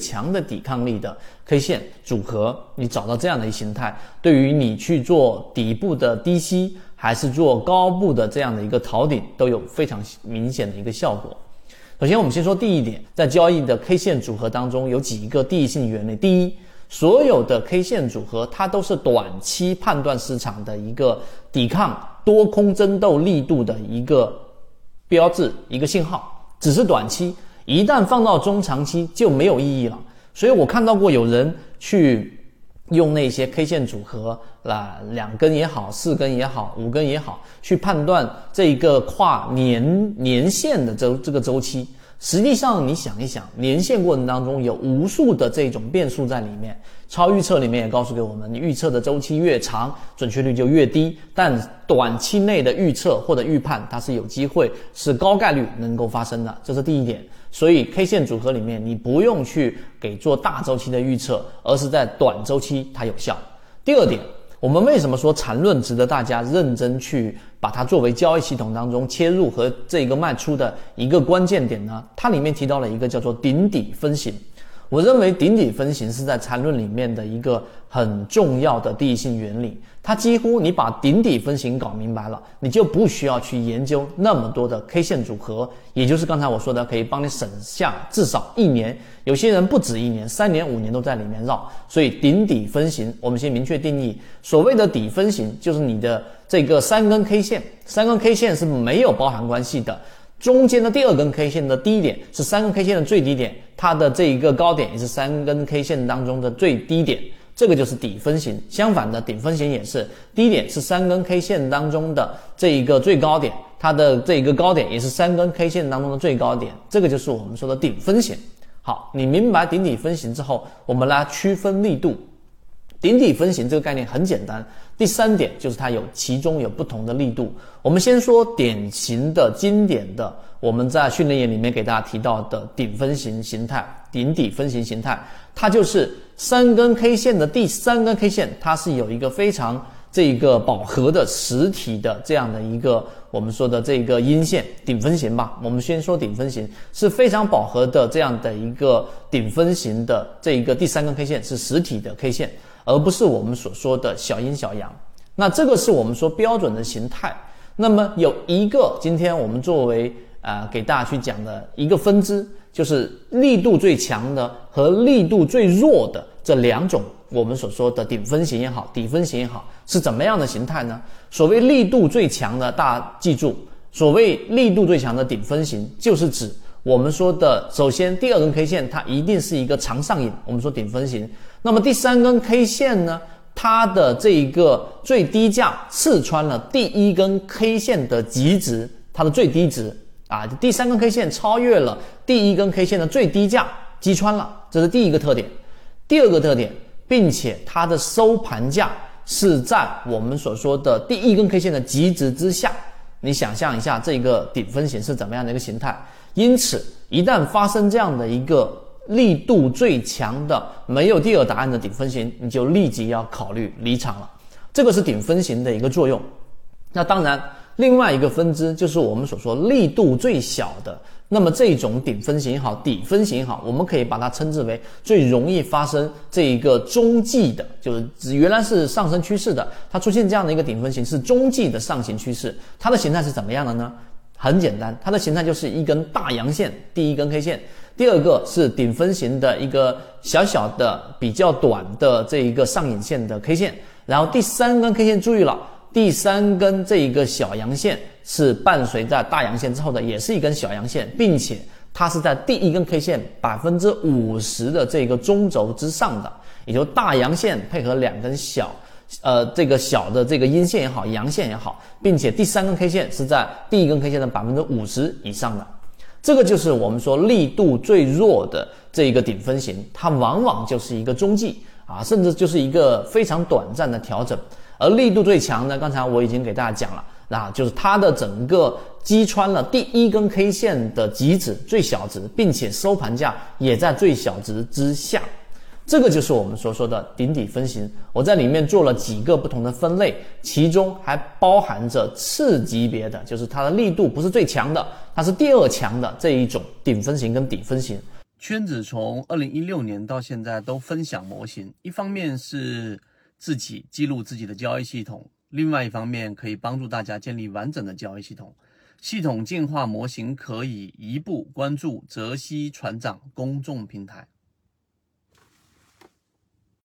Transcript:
强的抵抗力的 K 线组合，你找到这样的一形态，对于你去做底部的低吸，还是做高部的这样的一个逃顶，都有非常明显的一个效果。首先，我们先说第一点，在交易的 K 线组合当中，有几个第一性原理。第一，所有的 K 线组合，它都是短期判断市场的一个抵抗多空争斗力度的一个标志、一个信号，只是短期。一旦放到中长期就没有意义了，所以我看到过有人去用那些 K 线组合，啦，两根也好，四根也好，五根也好，去判断这一个跨年年限的周这个周期。实际上，你想一想，年限过程当中有无数的这种变数在里面。超预测里面也告诉给我们，你预测的周期越长，准确率就越低。但短期内的预测或者预判，它是有机会，是高概率能够发生的，这是第一点。所以 K 线组合里面，你不用去给做大周期的预测，而是在短周期它有效。第二点。我们为什么说缠论值得大家认真去把它作为交易系统当中切入和这个卖出的一个关键点呢？它里面提到了一个叫做顶底分型。我认为顶底分型是在缠论里面的一个很重要的第一性原理。它几乎你把顶底分型搞明白了，你就不需要去研究那么多的 K 线组合，也就是刚才我说的，可以帮你省下至少一年。有些人不止一年，三年、五年都在里面绕。所以顶底分型，我们先明确定义，所谓的底分型就是你的这个三根 K 线，三根 K 线是没有包含关系的。中间的第二根 K 线的低点是三根 K 线的最低点，它的这一个高点也是三根 K 线当中的最低点，这个就是底分型。相反的，顶分型也是低点是三根 K 线当中的这一个最高点，它的这一个高点也是三根 K 线当中的最高点，这个就是我们说的顶分型。好，你明白顶底分型之后，我们来区分力度。顶底分型这个概念很简单。第三点就是它有其中有不同的力度。我们先说典型的、经典的，我们在训练营里面给大家提到的顶分型形态、顶底分型形态，它就是三根 K 线的第三根 K 线，它是有一个非常这个饱和的实体的这样的一个我们说的这个阴线顶分型吧。我们先说顶分型是非常饱和的这样的一个顶分型的这一个第三根 K 线是实体的 K 线。而不是我们所说的小阴小阳，那这个是我们说标准的形态。那么有一个，今天我们作为啊给大家去讲的一个分支，就是力度最强的和力度最弱的这两种，我们所说的顶分型也好，底分型也好，是怎么样的形态呢？所谓力度最强的，大家记住，所谓力度最强的顶分型，就是指我们说的，首先第二根 K 线它一定是一个长上影，我们说顶分型。那么第三根 K 线呢？它的这一个最低价刺穿了第一根 K 线的极值，它的最低值啊，第三根 K 线超越了第一根 K 线的最低价，击穿了，这是第一个特点。第二个特点，并且它的收盘价是在我们所说的第一根 K 线的极值之下。你想象一下这个顶分型是怎么样的一个形态？因此，一旦发生这样的一个。力度最强的没有第二答案的顶分型，你就立即要考虑离场了。这个是顶分型的一个作用。那当然，另外一个分支就是我们所说力度最小的。那么这种顶分型也好，底分型也好，我们可以把它称之为最容易发生这一个中继的，就是原来是上升趋势的，它出现这样的一个顶分型是中继的上行趋势。它的形态是怎么样的呢？很简单，它的形态就是一根大阳线，第一根 K 线。第二个是顶分型的一个小小的、比较短的这一个上影线的 K 线，然后第三根 K 线注意了，第三根这一个小阳线是伴随在大阳线之后的，也是一根小阳线，并且它是在第一根 K 线百分之五十的这个中轴之上的，也就大阳线配合两根小，呃，这个小的这个阴线也好，阳线也好，并且第三根 K 线是在第一根 K 线的百分之五十以上的。这个就是我们说力度最弱的这一个顶分型，它往往就是一个中继啊，甚至就是一个非常短暂的调整。而力度最强的，刚才我已经给大家讲了，那就是它的整个击穿了第一根 K 线的极值最小值，并且收盘价也在最小值之下。这个就是我们所说的顶底分型，我在里面做了几个不同的分类，其中还包含着次级别的，就是它的力度不是最强的，它是第二强的这一种顶分型跟底分型。圈子从二零一六年到现在都分享模型，一方面是自己记录自己的交易系统，另外一方面可以帮助大家建立完整的交易系统。系统进化模型可以一步关注泽西船长公众平台。